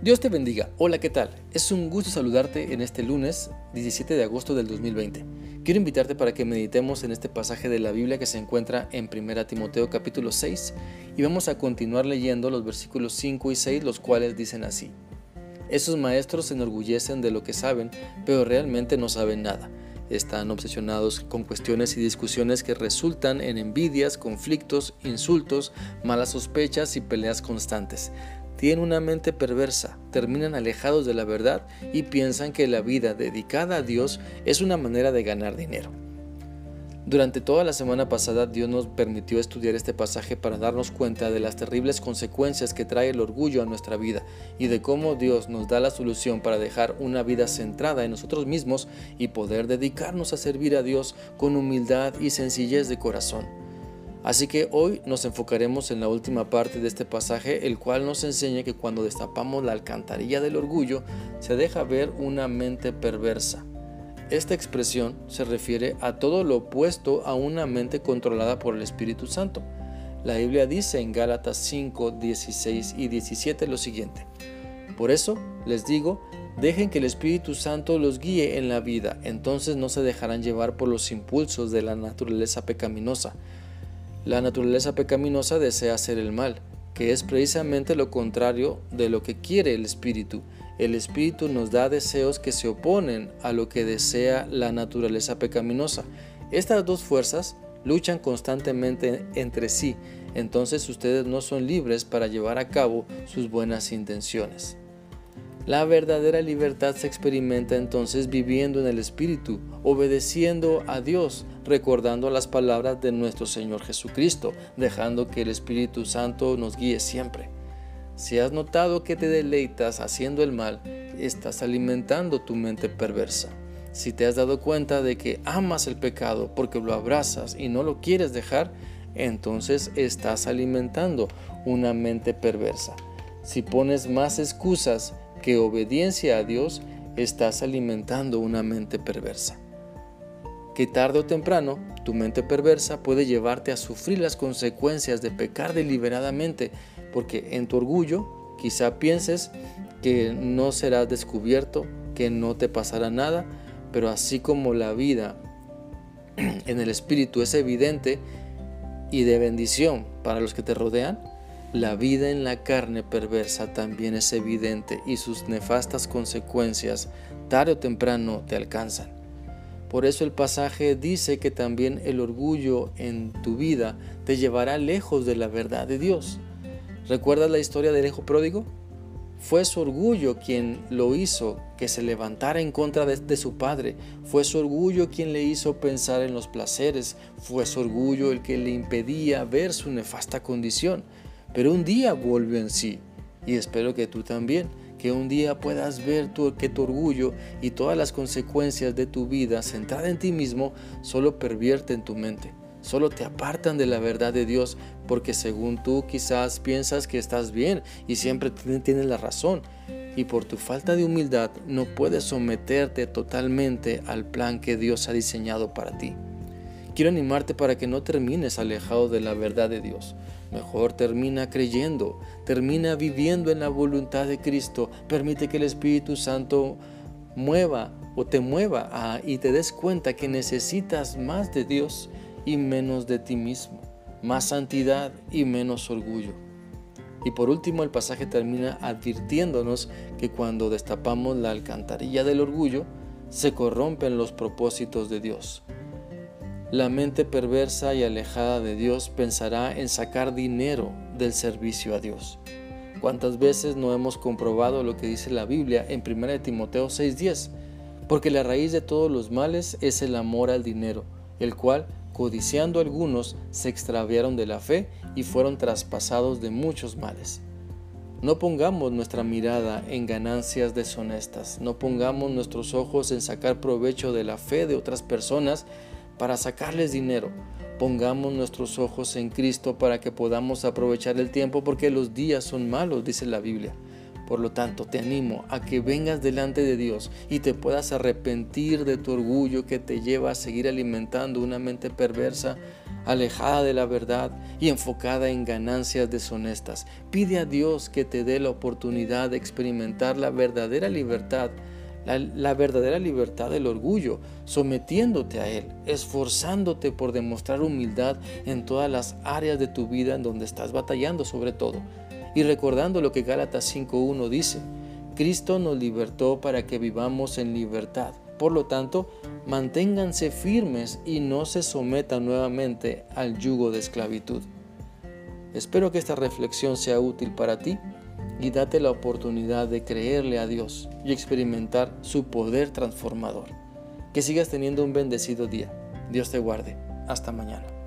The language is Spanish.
Dios te bendiga. Hola, ¿qué tal? Es un gusto saludarte en este lunes 17 de agosto del 2020. Quiero invitarte para que meditemos en este pasaje de la Biblia que se encuentra en 1 Timoteo capítulo 6 y vamos a continuar leyendo los versículos 5 y 6 los cuales dicen así. Esos maestros se enorgullecen de lo que saben, pero realmente no saben nada. Están obsesionados con cuestiones y discusiones que resultan en envidias, conflictos, insultos, malas sospechas y peleas constantes tienen una mente perversa, terminan alejados de la verdad y piensan que la vida dedicada a Dios es una manera de ganar dinero. Durante toda la semana pasada Dios nos permitió estudiar este pasaje para darnos cuenta de las terribles consecuencias que trae el orgullo a nuestra vida y de cómo Dios nos da la solución para dejar una vida centrada en nosotros mismos y poder dedicarnos a servir a Dios con humildad y sencillez de corazón. Así que hoy nos enfocaremos en la última parte de este pasaje, el cual nos enseña que cuando destapamos la alcantarilla del orgullo, se deja ver una mente perversa. Esta expresión se refiere a todo lo opuesto a una mente controlada por el Espíritu Santo. La Biblia dice en Gálatas 5, 16 y 17 lo siguiente. Por eso les digo, dejen que el Espíritu Santo los guíe en la vida, entonces no se dejarán llevar por los impulsos de la naturaleza pecaminosa la naturaleza pecaminosa desea hacer el mal, que es precisamente lo contrario de lo que quiere el espíritu. El espíritu nos da deseos que se oponen a lo que desea la naturaleza pecaminosa. Estas dos fuerzas luchan constantemente entre sí, entonces ustedes no son libres para llevar a cabo sus buenas intenciones. La verdadera libertad se experimenta entonces viviendo en el Espíritu, obedeciendo a Dios, recordando las palabras de nuestro Señor Jesucristo, dejando que el Espíritu Santo nos guíe siempre. Si has notado que te deleitas haciendo el mal, estás alimentando tu mente perversa. Si te has dado cuenta de que amas el pecado porque lo abrazas y no lo quieres dejar, entonces estás alimentando una mente perversa. Si pones más excusas que obediencia a Dios, estás alimentando una mente perversa. Que tarde o temprano tu mente perversa puede llevarte a sufrir las consecuencias de pecar deliberadamente, porque en tu orgullo quizá pienses que no serás descubierto, que no te pasará nada, pero así como la vida en el Espíritu es evidente y de bendición para los que te rodean, la vida en la carne perversa también es evidente y sus nefastas consecuencias tarde o temprano te alcanzan. Por eso el pasaje dice que también el orgullo en tu vida te llevará lejos de la verdad de Dios. ¿Recuerdas la historia del hijo pródigo? Fue su orgullo quien lo hizo que se levantara en contra de, de, su padre. Fue su orgullo quien le hizo pensar en los placeres. Fue su orgullo el que le impedía ver su nefasta condición pero un día vuelve en sí. Y espero que tú también, que un día puedas ver que tu orgullo y todas las consecuencias de tu vida centrada en ti mismo solo pervierten tu mente, solo te apartan de la verdad de Dios, porque según tú quizás piensas que estás bien y siempre tienes la razón, y por tu falta de humildad no puedes someterte totalmente al plan que Dios ha diseñado para ti. Quiero animarte para que no termines alejado de la verdad de Dios. Mejor termina creyendo, termina viviendo en la voluntad de Cristo. Permite que el Espíritu Santo mueva o te mueva y te des cuenta que necesitas más de Dios y menos de ti mismo, más santidad y menos orgullo. Y por último el pasaje termina advirtiéndonos que cuando destapamos la alcantarilla del orgullo, se corrompen los propósitos de Dios. La mente perversa y alejada de Dios pensará en sacar dinero del servicio a Dios. ¿Cuántas veces no hemos comprobado lo que dice la Biblia en 1 Timoteo 6:10? Porque la raíz de todos los males es el amor al dinero, el cual, codiciando algunos, se extraviaron de la fe y fueron traspasados de muchos males. No pongamos nuestra mirada en ganancias deshonestas, no pongamos nuestros ojos en sacar provecho de la fe de otras personas para sacarles dinero. Pongamos nuestros ojos en Cristo para que podamos aprovechar el tiempo porque los días son malos, dice la Biblia. Por lo tanto, te animo a que vengas delante de Dios y te puedas arrepentir de tu orgullo que te lleva a seguir alimentando una mente perversa, alejada de la verdad y enfocada en ganancias deshonestas. Pide a Dios que te dé la oportunidad de experimentar la verdadera libertad, la, verdadera libertad del orgullo, sometiéndote a Él, esforzándote por demostrar humildad en todas las áreas de tu vida en donde estás batallando sobre todo. Y recordando lo que Gálatas 5.1 dice, Cristo nos libertó para que vivamos en libertad. Por lo tanto, manténganse firmes y no se sometan nuevamente al yugo de esclavitud. Espero que esta reflexión sea útil para ti y date la oportunidad de creerle a Dios y experimentar su poder transformador. Que sigas teniendo un bendecido día. Dios te guarde. Hasta mañana.